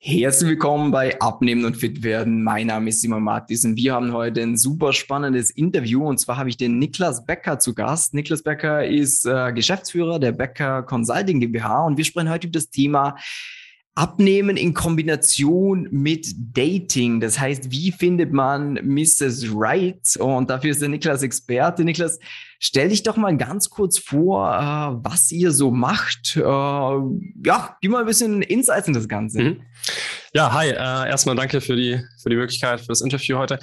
Herzlich willkommen bei Abnehmen und Fit werden. Mein Name ist Simon Martis und wir haben heute ein super spannendes Interview und zwar habe ich den Niklas Becker zu Gast. Niklas Becker ist äh, Geschäftsführer der Becker Consulting GmbH und wir sprechen heute über das Thema Abnehmen in Kombination mit Dating. Das heißt, wie findet man Mrs. Right? Und dafür ist der Niklas Experte. Niklas, stell dich doch mal ganz kurz vor, äh, was ihr so macht. Äh, ja, gib mal ein bisschen Insights in das Ganze. Mhm. Ja, hi. Äh, erstmal danke für die, für die Möglichkeit, für das Interview heute.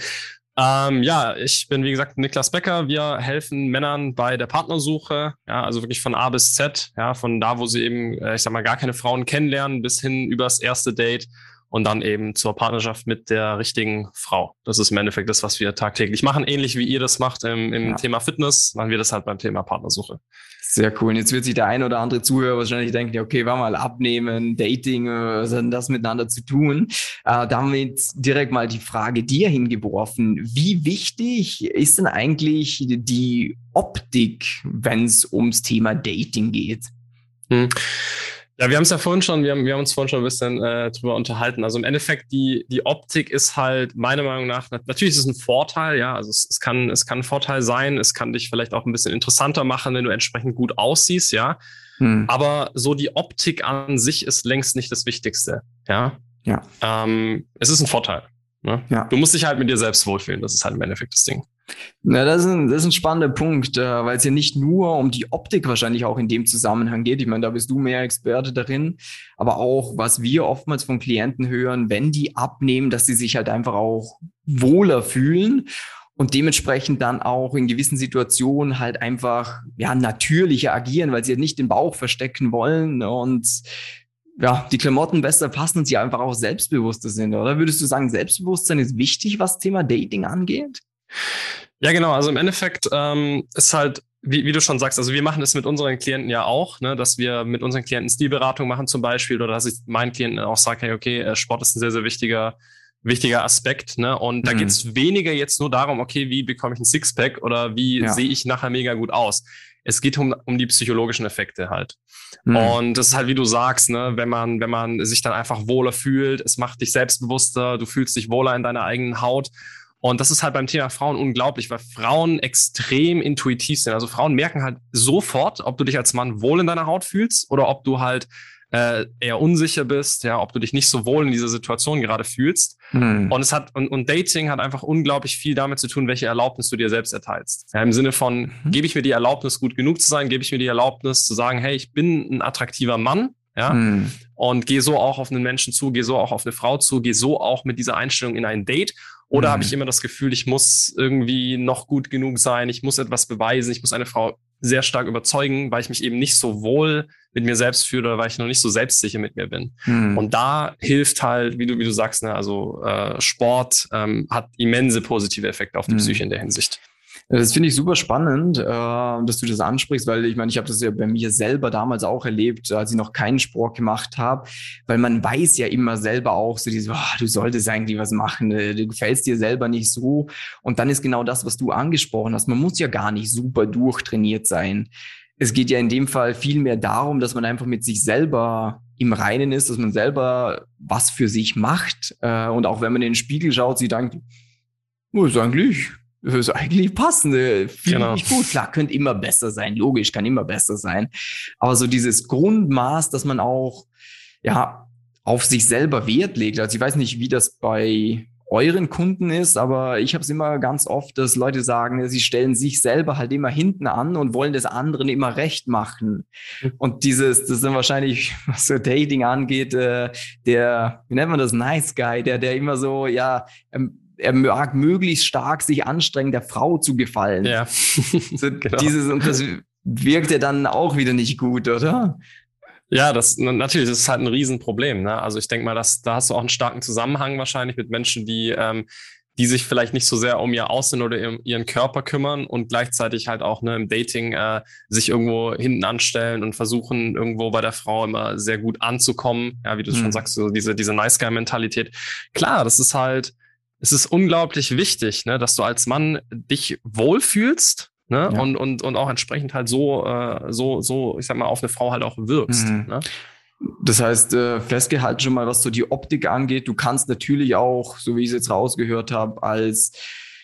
Ähm, ja, ich bin wie gesagt Niklas Becker. Wir helfen Männern bei der Partnersuche, ja, also wirklich von A bis Z, ja, von da, wo sie eben, äh, ich sag mal, gar keine Frauen kennenlernen, bis hin übers erste Date und dann eben zur Partnerschaft mit der richtigen Frau. Das ist im Endeffekt das, was wir tagtäglich machen, ähnlich wie ihr das macht im, im ja. Thema Fitness, machen wir das halt beim Thema Partnersuche. Sehr cool. Und jetzt wird sich der ein oder andere Zuhörer wahrscheinlich denken, okay, war mal abnehmen, Dating, was hat denn das miteinander zu tun? Äh, damit direkt mal die Frage dir hingeworfen. Wie wichtig ist denn eigentlich die Optik, wenn es ums Thema Dating geht? Hm. Ja, wir haben es ja vorhin schon, wir haben, wir haben uns vorhin schon ein bisschen äh, drüber unterhalten. Also im Endeffekt, die, die Optik ist halt meiner Meinung nach, natürlich ist es ein Vorteil, ja, also es, es, kann, es kann ein Vorteil sein, es kann dich vielleicht auch ein bisschen interessanter machen, wenn du entsprechend gut aussiehst, ja. Hm. Aber so die Optik an sich ist längst nicht das Wichtigste, ja. Ja. Ähm, es ist ein Vorteil. Ne? Ja. Du musst dich halt mit dir selbst wohlfühlen, das ist halt im Endeffekt das Ding. Na, das ist ein, das ist ein spannender Punkt, äh, weil es ja nicht nur um die Optik wahrscheinlich auch in dem Zusammenhang geht. Ich meine, da bist du mehr Experte darin, aber auch, was wir oftmals von Klienten hören, wenn die abnehmen, dass sie sich halt einfach auch wohler fühlen und dementsprechend dann auch in gewissen Situationen halt einfach ja natürlicher agieren, weil sie ja nicht den Bauch verstecken wollen und ja, die Klamotten besser passen und sie einfach auch selbstbewusster sind, oder? Würdest du sagen, Selbstbewusstsein ist wichtig, was Thema Dating angeht? Ja, genau. Also im Endeffekt ähm, ist halt, wie, wie du schon sagst, also wir machen es mit unseren Klienten ja auch, ne, dass wir mit unseren Klienten Stilberatung machen zum Beispiel oder dass ich meinen Klienten auch sage, hey, okay, äh, Sport ist ein sehr, sehr wichtiger wichtiger Aspekt. Ne? Und mhm. da geht es weniger jetzt nur darum, okay, wie bekomme ich ein Sixpack oder wie ja. sehe ich nachher mega gut aus. Es geht um, um die psychologischen Effekte halt. Mhm. Und das ist halt, wie du sagst, ne, wenn man, wenn man sich dann einfach wohler fühlt, es macht dich selbstbewusster, du fühlst dich wohler in deiner eigenen Haut. Und das ist halt beim Thema Frauen unglaublich, weil Frauen extrem intuitiv sind. Also Frauen merken halt sofort, ob du dich als Mann wohl in deiner Haut fühlst oder ob du halt äh, eher unsicher bist, ja, ob du dich nicht so wohl in dieser Situation gerade fühlst. Mhm. Und es hat und, und Dating hat einfach unglaublich viel damit zu tun, welche Erlaubnis du dir selbst erteilst. Ja, Im Sinne von, mhm. gebe ich mir die Erlaubnis, gut genug zu sein, gebe ich mir die Erlaubnis zu sagen, hey, ich bin ein attraktiver Mann, ja, mhm. und gehe so auch auf einen Menschen zu, gehe so auch auf eine Frau zu, gehe so auch mit dieser Einstellung in ein Date oder mhm. habe ich immer das Gefühl, ich muss irgendwie noch gut genug sein, ich muss etwas beweisen, ich muss eine Frau sehr stark überzeugen, weil ich mich eben nicht so wohl mit mir selbst fühle oder weil ich noch nicht so selbstsicher mit mir bin. Mhm. Und da hilft halt, wie du, wie du sagst, ne, also äh, Sport ähm, hat immense positive Effekte auf die mhm. Psyche in der Hinsicht. Das finde ich super spannend, äh, dass du das ansprichst, weil ich meine, ich habe das ja bei mir selber damals auch erlebt, als ich noch keinen Sport gemacht habe, weil man weiß ja immer selber auch so dieses, oh, du solltest eigentlich was machen, äh, du gefällst dir selber nicht so. Und dann ist genau das, was du angesprochen hast. Man muss ja gar nicht super durchtrainiert sein. Es geht ja in dem Fall viel mehr darum, dass man einfach mit sich selber im Reinen ist, dass man selber was für sich macht. Äh, und auch wenn man in den Spiegel schaut, sieht dann, oh, ist eigentlich das ist eigentlich passende. Finde genau. ich gut. Klar, könnte immer besser sein. Logisch, kann immer besser sein. Aber so dieses Grundmaß, dass man auch, ja, auf sich selber Wert legt. Also ich weiß nicht, wie das bei euren Kunden ist, aber ich habe es immer ganz oft, dass Leute sagen, sie stellen sich selber halt immer hinten an und wollen das anderen immer recht machen. Mhm. Und dieses, das ist dann wahrscheinlich, was so Dating angeht, äh, der, wie nennt man das, Nice Guy, der, der immer so, ja, ähm, er mag möglichst stark sich anstrengen, der Frau zu gefallen. Ja. so genau. Dieses, und das wirkt ja dann auch wieder nicht gut, oder? Ja, das natürlich, das ist halt ein Riesenproblem. Ne? Also ich denke mal, dass da hast du auch einen starken Zusammenhang wahrscheinlich mit Menschen, die, ähm, die sich vielleicht nicht so sehr um ihr Aussehen oder ihren Körper kümmern und gleichzeitig halt auch ne, im Dating äh, sich irgendwo hinten anstellen und versuchen, irgendwo bei der Frau immer sehr gut anzukommen. Ja, wie du mhm. schon sagst, so diese, diese Nice Guy-Mentalität. Klar, das ist halt, es ist unglaublich wichtig, ne, dass du als Mann dich wohlfühlst ne, ja. und, und, und auch entsprechend halt so, äh, so, so, ich sag mal, auf eine Frau halt auch wirkst. Mhm. Ne? Das heißt, äh, festgehalten schon mal, was so die Optik angeht. Du kannst natürlich auch, so wie ich es jetzt rausgehört habe, als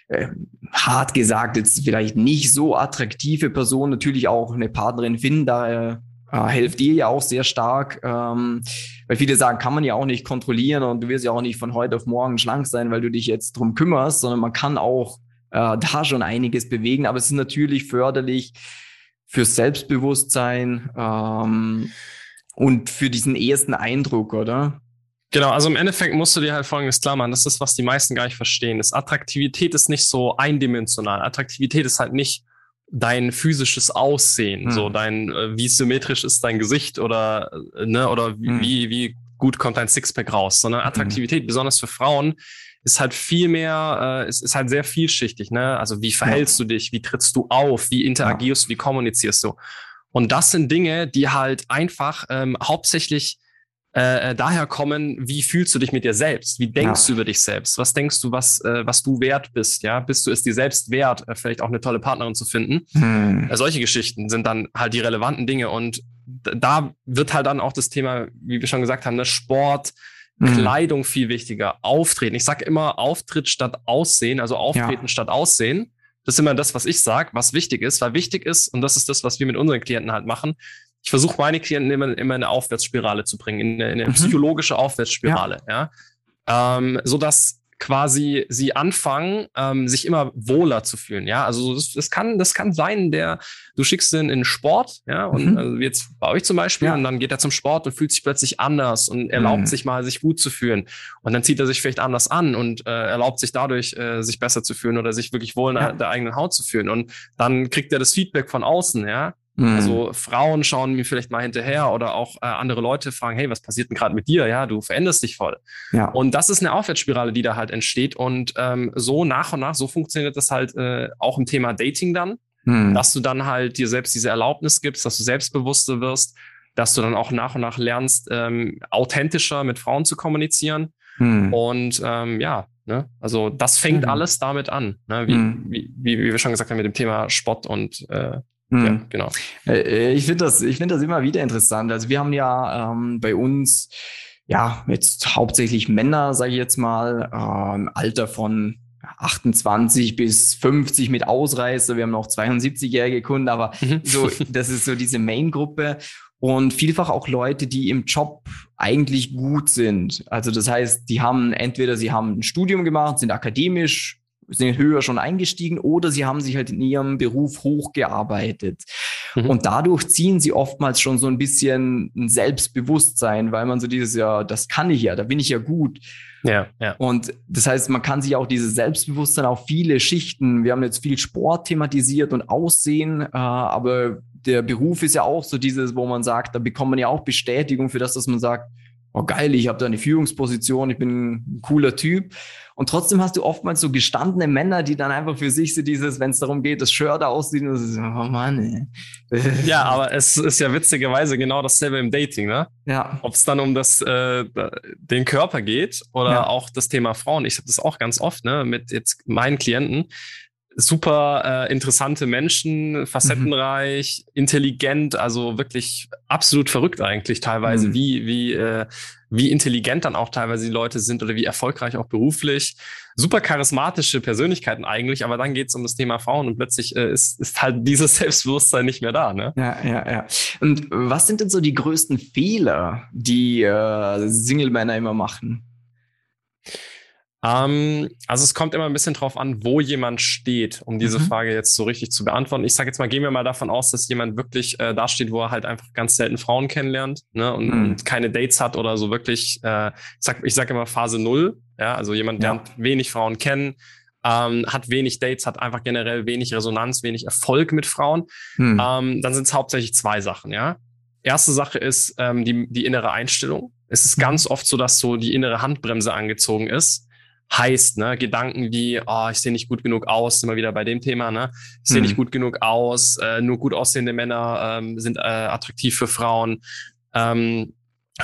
äh, hart gesagt jetzt vielleicht nicht so attraktive Person natürlich auch eine Partnerin finden. Da äh, hilft dir ja auch sehr stark, ähm, weil viele sagen, kann man ja auch nicht kontrollieren und du wirst ja auch nicht von heute auf morgen schlank sein, weil du dich jetzt drum kümmerst, sondern man kann auch äh, da schon einiges bewegen. Aber es ist natürlich förderlich fürs Selbstbewusstsein ähm, und für diesen ersten Eindruck, oder? Genau, also im Endeffekt musst du dir halt folgendes klar machen, das ist, was die meisten gar nicht verstehen. Das Attraktivität ist nicht so eindimensional. Attraktivität ist halt nicht dein physisches Aussehen, hm. so dein, äh, wie symmetrisch ist dein Gesicht oder, äh, ne, oder hm. wie, wie gut kommt dein Sixpack raus, sondern hm. Attraktivität, hm. besonders für Frauen, ist halt viel mehr, äh, ist, ist halt sehr vielschichtig, ne? Also wie verhältst ja. du dich, wie trittst du auf, wie interagierst ja. du, wie kommunizierst du? Und das sind Dinge, die halt einfach ähm, hauptsächlich äh, äh, daher kommen, wie fühlst du dich mit dir selbst? Wie denkst ja. du über dich selbst? Was denkst du, was, äh, was du wert bist? Ja, bist du es dir selbst wert, äh, vielleicht auch eine tolle Partnerin zu finden? Hm. Äh, solche Geschichten sind dann halt die relevanten Dinge. Und da wird halt dann auch das Thema, wie wir schon gesagt haben, ne, Sport, hm. Kleidung viel wichtiger, Auftreten. Ich sage immer Auftritt statt Aussehen, also Auftreten ja. statt Aussehen. Das ist immer das, was ich sage, was wichtig ist, weil wichtig ist, und das ist das, was wir mit unseren Klienten halt machen, ich versuche meine Klienten immer, immer in eine Aufwärtsspirale zu bringen, in eine, in eine mhm. psychologische Aufwärtsspirale, ja. ja? Ähm, so dass quasi sie anfangen, ähm, sich immer wohler zu fühlen. Ja, also das, das, kann, das kann sein, der, du schickst den in Sport, ja, und mhm. also jetzt bei euch zum Beispiel, ja. und dann geht er zum Sport und fühlt sich plötzlich anders und erlaubt mhm. sich mal, sich gut zu fühlen. Und dann zieht er sich vielleicht anders an und äh, erlaubt sich dadurch, äh, sich besser zu fühlen oder sich wirklich wohl in ja. der eigenen Haut zu fühlen. Und dann kriegt er das Feedback von außen, ja. Mhm. Also Frauen schauen mir vielleicht mal hinterher oder auch äh, andere Leute fragen, hey, was passiert denn gerade mit dir? Ja, du veränderst dich voll. Ja. Und das ist eine Aufwärtsspirale, die da halt entsteht. Und ähm, so nach und nach, so funktioniert das halt äh, auch im Thema Dating dann, mhm. dass du dann halt dir selbst diese Erlaubnis gibst, dass du selbstbewusster wirst, dass du dann auch nach und nach lernst, ähm, authentischer mit Frauen zu kommunizieren. Mhm. Und ähm, ja, ne? also das fängt mhm. alles damit an, ne? wie, mhm. wie, wie, wie wir schon gesagt haben, mit dem Thema Spott und äh, ja, hm. genau. Äh, äh, ich finde das, ich finde das immer wieder interessant. Also wir haben ja ähm, bei uns ja jetzt hauptsächlich Männer, sage ich jetzt mal, ähm, Alter von 28 bis 50 mit Ausreißer. Wir haben noch 72-jährige Kunden, aber mhm. so, das ist so diese Main-Gruppe und vielfach auch Leute, die im Job eigentlich gut sind. Also das heißt, die haben entweder sie haben ein Studium gemacht, sind akademisch sind höher schon eingestiegen oder sie haben sich halt in ihrem Beruf hochgearbeitet. Mhm. Und dadurch ziehen sie oftmals schon so ein bisschen ein Selbstbewusstsein, weil man so dieses, ja, das kann ich ja, da bin ich ja gut. Ja, ja. Und das heißt, man kann sich auch dieses Selbstbewusstsein auf viele Schichten, wir haben jetzt viel Sport thematisiert und Aussehen, äh, aber der Beruf ist ja auch so dieses, wo man sagt, da bekommt man ja auch Bestätigung für das, dass man sagt, oh geil, ich habe da eine Führungsposition, ich bin ein cooler Typ. Und trotzdem hast du oftmals so gestandene Männer, die dann einfach für sich so dieses, wenn es darum geht, das Shirt aussehen, und so, oh Mann, ey. Ja, aber es ist ja witzigerweise genau dasselbe im Dating, ne? Ja. Ob es dann um das, äh, den Körper geht oder ja. auch das Thema Frauen. Ich habe das auch ganz oft, ne, mit jetzt meinen Klienten super äh, interessante Menschen, facettenreich, mhm. intelligent, also wirklich absolut verrückt eigentlich teilweise, mhm. wie, wie, äh, wie intelligent dann auch teilweise die Leute sind oder wie erfolgreich auch beruflich. Super charismatische Persönlichkeiten eigentlich, aber dann geht es um das Thema Frauen und plötzlich äh, ist, ist halt dieses Selbstbewusstsein nicht mehr da. Ne? Ja, ja, ja. Und was sind denn so die größten Fehler, die äh, Single-Männer immer machen? Ähm, also es kommt immer ein bisschen drauf an, wo jemand steht, um diese mhm. Frage jetzt so richtig zu beantworten. Ich sage jetzt mal, gehen wir mal davon aus, dass jemand wirklich äh, da steht, wo er halt einfach ganz selten Frauen kennenlernt ne, und, mhm. und keine Dates hat oder so wirklich, äh, ich sag, ich sag immer Phase null, ja, also jemand ja. lernt wenig Frauen kennen, ähm, hat wenig Dates, hat einfach generell wenig Resonanz, wenig Erfolg mit Frauen. Mhm. Ähm, dann sind es hauptsächlich zwei Sachen, ja. Erste Sache ist ähm, die, die innere Einstellung. Es ist mhm. ganz oft so, dass so die innere Handbremse angezogen ist heißt, ne? Gedanken wie, oh, ich sehe nicht gut genug aus, immer wieder bei dem Thema, ne? Ich sehe mhm. nicht gut genug aus, äh, nur gut aussehende Männer ähm, sind äh, attraktiv für Frauen. Ähm,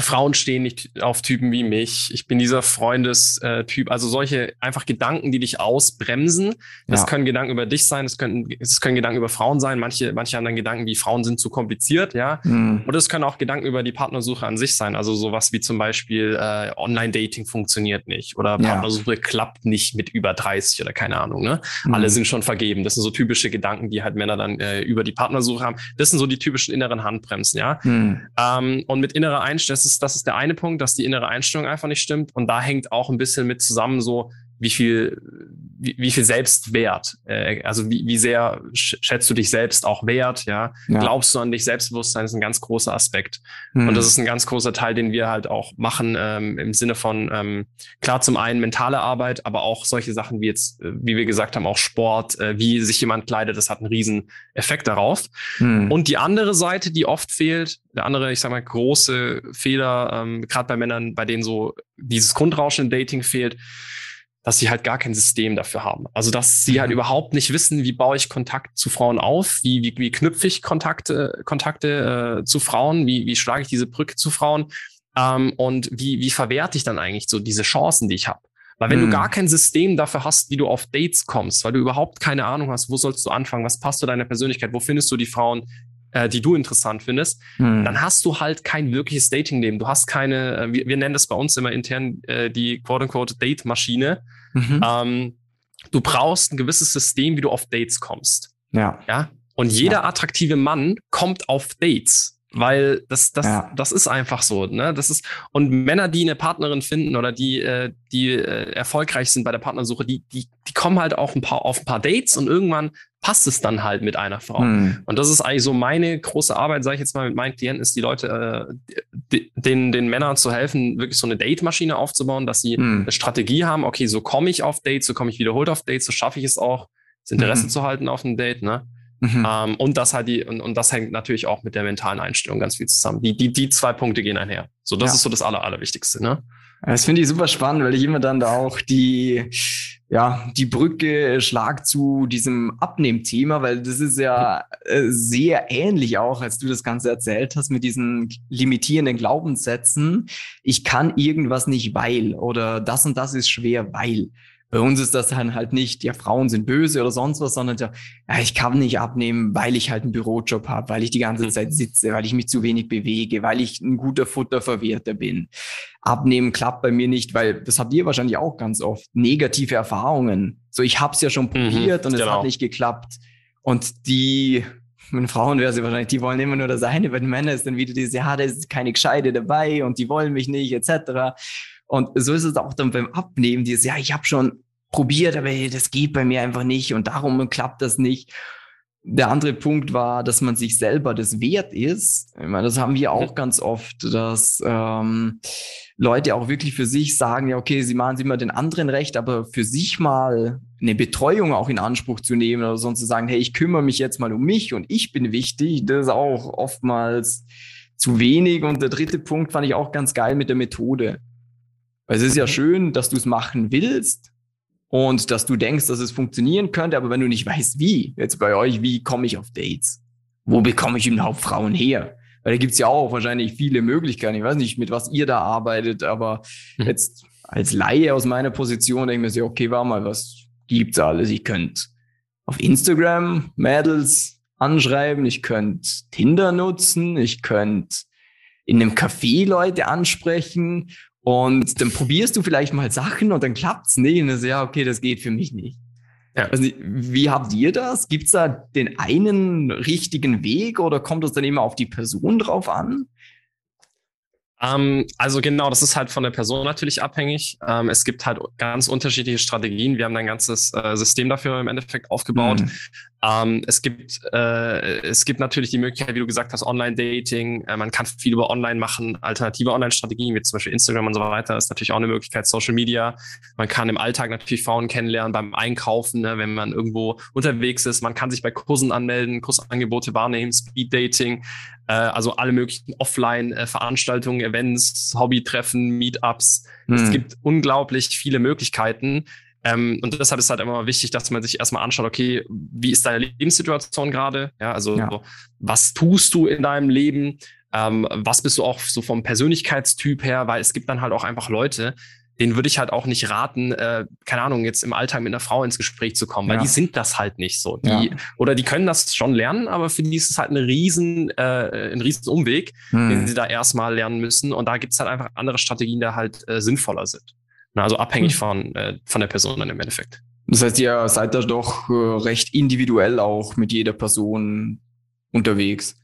Frauen stehen nicht auf Typen wie mich. Ich bin dieser Freundestyp. Also solche einfach Gedanken, die dich ausbremsen. Das ja. können Gedanken über dich sein. Das können, das können Gedanken über Frauen sein. Manche, manche anderen Gedanken wie Frauen sind zu kompliziert, ja. Mhm. Oder es können auch Gedanken über die Partnersuche an sich sein. Also sowas wie zum Beispiel äh, Online-Dating funktioniert nicht oder Partnersuche ja. klappt nicht mit über 30 oder keine Ahnung. Ne? Mhm. Alle sind schon vergeben. Das sind so typische Gedanken, die halt Männer dann äh, über die Partnersuche haben. Das sind so die typischen inneren Handbremsen, ja. Mhm. Ähm, und mit innerer Einstellung ist, das ist der eine Punkt, dass die innere Einstellung einfach nicht stimmt. Und da hängt auch ein bisschen mit zusammen so, wie viel, wie, wie viel Selbstwert, äh, also wie, wie sehr schätzt du dich selbst auch wert, ja? ja. Glaubst du an dich Selbstbewusstsein ist ein ganz großer Aspekt. Mhm. Und das ist ein ganz großer Teil, den wir halt auch machen, ähm, im Sinne von, ähm, klar, zum einen mentale Arbeit, aber auch solche Sachen wie jetzt, äh, wie wir gesagt haben, auch Sport, äh, wie sich jemand kleidet, das hat einen riesen Effekt darauf. Mhm. Und die andere Seite, die oft fehlt, der andere, ich sag mal, große Fehler, ähm, gerade bei Männern, bei denen so dieses Grundrauschen im Dating fehlt, dass sie halt gar kein System dafür haben. Also dass sie halt mhm. überhaupt nicht wissen, wie baue ich Kontakt zu Frauen auf, wie, wie, wie knüpfe ich Kontakte, Kontakte äh, zu Frauen, wie, wie schlage ich diese Brücke zu Frauen ähm, und wie, wie verwerte ich dann eigentlich so diese Chancen, die ich habe. Weil wenn mhm. du gar kein System dafür hast, wie du auf Dates kommst, weil du überhaupt keine Ahnung hast, wo sollst du anfangen, was passt zu deiner Persönlichkeit, wo findest du die Frauen, äh, die du interessant findest, hm. dann hast du halt kein wirkliches Dating-Leben. Du hast keine, äh, wir, wir nennen das bei uns immer intern äh, die quote-unquote Date-Maschine. Mhm. Ähm, du brauchst ein gewisses System, wie du auf Dates kommst. Ja. Ja. Und jeder ja. attraktive Mann kommt auf Dates weil das das ja. das ist einfach so ne das ist und Männer die eine Partnerin finden oder die äh, die äh, erfolgreich sind bei der Partnersuche die die die kommen halt auch ein paar auf ein paar Dates und irgendwann passt es dann halt mit einer Frau. Hm. Und das ist eigentlich so meine große Arbeit, sage ich jetzt mal mit meinen Klienten, ist die Leute, äh, den, den Männern zu helfen, wirklich so eine Date-Maschine aufzubauen, dass sie hm. eine Strategie haben, okay, so komme ich auf Dates, so komme ich wiederholt auf Dates, so schaffe ich es auch, das Interesse mhm. zu halten auf einem Date, ne? Mhm. Ähm, und das halt die, und, und das hängt natürlich auch mit der mentalen Einstellung ganz viel zusammen. Die, die, die zwei Punkte gehen einher. So, das ja. ist so das Aller, Allerwichtigste, ne? Das finde ich super spannend, weil ich immer dann da auch die, ja, die Brücke schlag zu diesem Abnehmthema, weil das ist ja äh, sehr ähnlich auch, als du das Ganze erzählt hast mit diesen limitierenden Glaubenssätzen. Ich kann irgendwas nicht, weil oder das und das ist schwer, weil. Bei uns ist das dann halt nicht, ja, Frauen sind böse oder sonst was, sondern ja, ich kann nicht abnehmen, weil ich halt einen Bürojob habe, weil ich die ganze mhm. Zeit sitze, weil ich mich zu wenig bewege, weil ich ein guter Futterverwerter bin. Abnehmen klappt bei mir nicht, weil das habt ihr wahrscheinlich auch ganz oft. Negative Erfahrungen. So, ich habe es ja schon mhm, probiert mhm, und es genau. hat nicht geklappt. Und die, mit Frauen wäre sie wahrscheinlich, die wollen immer nur das eine, bei den Männern ist dann wieder dieses, ja, da ist keine Gescheite dabei und die wollen mich nicht, etc. Und so ist es auch dann beim Abnehmen, dieses, ja, ich habe schon probiert, aber das geht bei mir einfach nicht und darum klappt das nicht. Der andere Punkt war, dass man sich selber das wert ist. Ich meine, das haben wir auch ganz oft, dass ähm, Leute auch wirklich für sich sagen, ja, okay, sie machen es immer den anderen recht, aber für sich mal eine Betreuung auch in Anspruch zu nehmen oder sonst zu sagen, hey, ich kümmere mich jetzt mal um mich und ich bin wichtig, das ist auch oftmals zu wenig. Und der dritte Punkt fand ich auch ganz geil mit der Methode. Weil es ist ja mhm. schön, dass du es machen willst und dass du denkst, dass es funktionieren könnte, aber wenn du nicht weißt, wie, jetzt bei euch, wie komme ich auf Dates? Wo bekomme ich überhaupt Frauen her? Weil da gibt's ja auch wahrscheinlich viele Möglichkeiten. Ich weiß nicht, mit was ihr da arbeitet, aber mhm. jetzt als Laie aus meiner Position denke ich mir so, okay, warte mal, was gibt's alles? Ich könnte auf Instagram Mädels anschreiben, ich könnte Tinder nutzen, ich könnte in einem Café Leute ansprechen und dann probierst du vielleicht mal Sachen und dann klappt's nicht. Und dann so, ja, okay, das geht für mich nicht. Ja. Also, wie habt ihr das? Gibt's da den einen richtigen Weg oder kommt es dann immer auf die Person drauf an? Ähm, also genau, das ist halt von der Person natürlich abhängig. Ähm, es gibt halt ganz unterschiedliche Strategien. Wir haben ein ganzes äh, System dafür im Endeffekt aufgebaut. Mhm. Ähm, es gibt äh, es gibt natürlich die Möglichkeit, wie du gesagt hast, Online-Dating. Äh, man kann viel über Online machen, alternative Online-Strategien wie zum Beispiel Instagram und so weiter. Ist natürlich auch eine Möglichkeit. Social Media. Man kann im Alltag natürlich Frauen kennenlernen beim Einkaufen, ne, wenn man irgendwo unterwegs ist. Man kann sich bei Kursen anmelden, Kursangebote wahrnehmen, Speed-Dating. Äh, also alle möglichen Offline-Veranstaltungen, Events, Hobbytreffen, Meetups. Hm. Es gibt unglaublich viele Möglichkeiten. Ähm, und deshalb ist halt immer wichtig, dass man sich erstmal anschaut, okay, wie ist deine Lebenssituation gerade? Ja, also ja. was tust du in deinem Leben? Ähm, was bist du auch so vom Persönlichkeitstyp her? Weil es gibt dann halt auch einfach Leute, denen würde ich halt auch nicht raten, äh, keine Ahnung, jetzt im Alltag mit einer Frau ins Gespräch zu kommen, weil ja. die sind das halt nicht so. Die, ja. Oder die können das schon lernen, aber für die ist es halt eine riesen, äh, ein riesen Umweg, hm. den sie da erstmal lernen müssen. Und da gibt es halt einfach andere Strategien, die halt äh, sinnvoller sind. Also abhängig hm. von, äh, von der Person dann im Endeffekt. Das heißt, ihr seid da doch äh, recht individuell auch mit jeder Person unterwegs.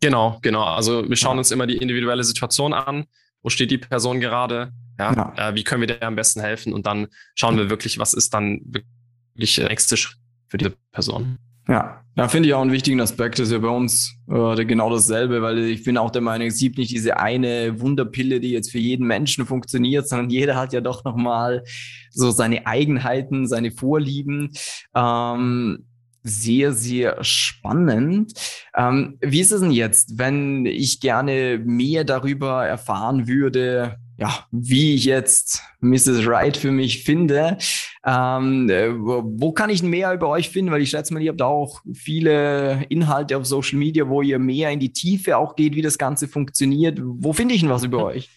Genau, genau. Also wir schauen ja. uns immer die individuelle Situation an. Wo steht die Person gerade? Ja, ja. Äh, wie können wir der am besten helfen? Und dann schauen wir wirklich, was ist dann wirklich der nächste Schritt für diese Person. Ja, da finde ich auch einen wichtigen Aspekt, das ist ja bei uns äh, genau dasselbe, weil ich bin auch der Meinung, es gibt nicht diese eine Wunderpille, die jetzt für jeden Menschen funktioniert, sondern jeder hat ja doch nochmal so seine Eigenheiten, seine Vorlieben. Ähm, sehr, sehr spannend. Ähm, wie ist es denn jetzt, wenn ich gerne mehr darüber erfahren würde, ja, wie ich jetzt Mrs. Right für mich finde. Ähm, äh, wo kann ich mehr über euch finden? Weil ich schätze mal, ihr habt auch viele Inhalte auf Social Media, wo ihr mehr in die Tiefe auch geht, wie das Ganze funktioniert. Wo finde ich denn was über euch?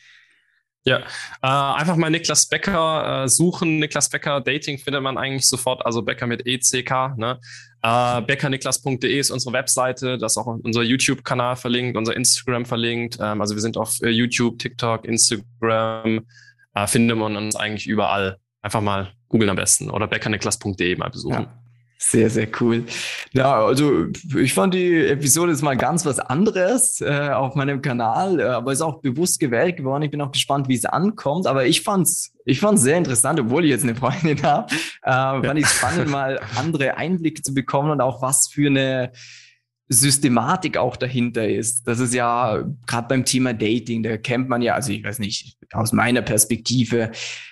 Ja, äh, einfach mal Niklas Becker äh, suchen. Niklas Becker Dating findet man eigentlich sofort, also Becker mit ECK. Ne? Äh, beckerniklas.de ist unsere Webseite, da ist auch unser YouTube-Kanal verlinkt, unser Instagram verlinkt. Ähm, also wir sind auf äh, YouTube, TikTok, Instagram, äh, findet man uns eigentlich überall. Einfach mal googeln am besten oder beckerniklas.de mal besuchen. Ja. Sehr, sehr cool. Ja, also ich fand die Episode jetzt mal ganz was anderes äh, auf meinem Kanal, äh, aber ist auch bewusst gewählt geworden. Ich bin auch gespannt, wie es ankommt. Aber ich fand's, ich fand's sehr interessant, obwohl ich jetzt eine Freundin habe. Äh, fand ich spannend, mal andere Einblicke zu bekommen und auch was für eine Systematik auch dahinter ist. Das ist ja gerade beim Thema Dating, da kennt man ja, also ich weiß nicht, aus meiner Perspektive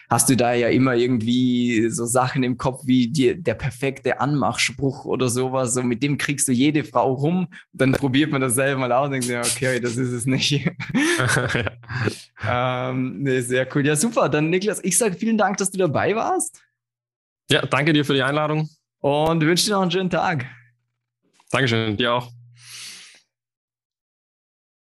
hast du da ja immer irgendwie so Sachen im Kopf wie die, der perfekte Anmachspruch oder sowas. So mit dem kriegst du jede Frau rum. Dann probiert man das selber mal aus und denkt, ja, okay, das ist es nicht. ähm, nee, sehr cool. Ja, super. Dann Niklas, ich sage vielen Dank, dass du dabei warst. Ja, danke dir für die Einladung. Und wünsche dir noch einen schönen Tag. Dankeschön, dir auch.